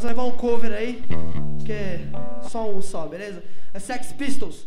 Nós vamos levar um cover aí, que é só um só, beleza? É Sex Pistols.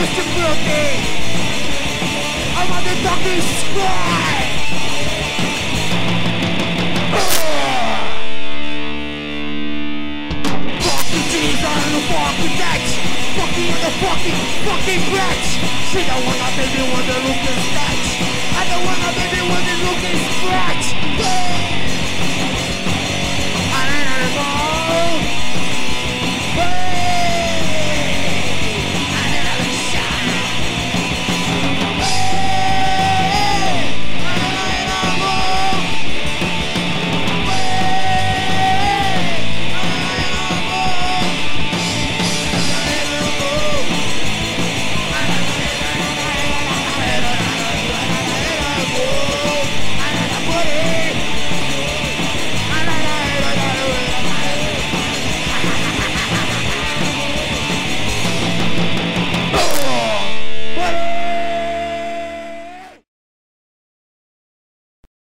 Mr. Brookie I'm on the fucking squad Fucking G's fucking next Fucking in the fucking, fucking wretch She don't wanna baby the look is snatch I don't wanna baby when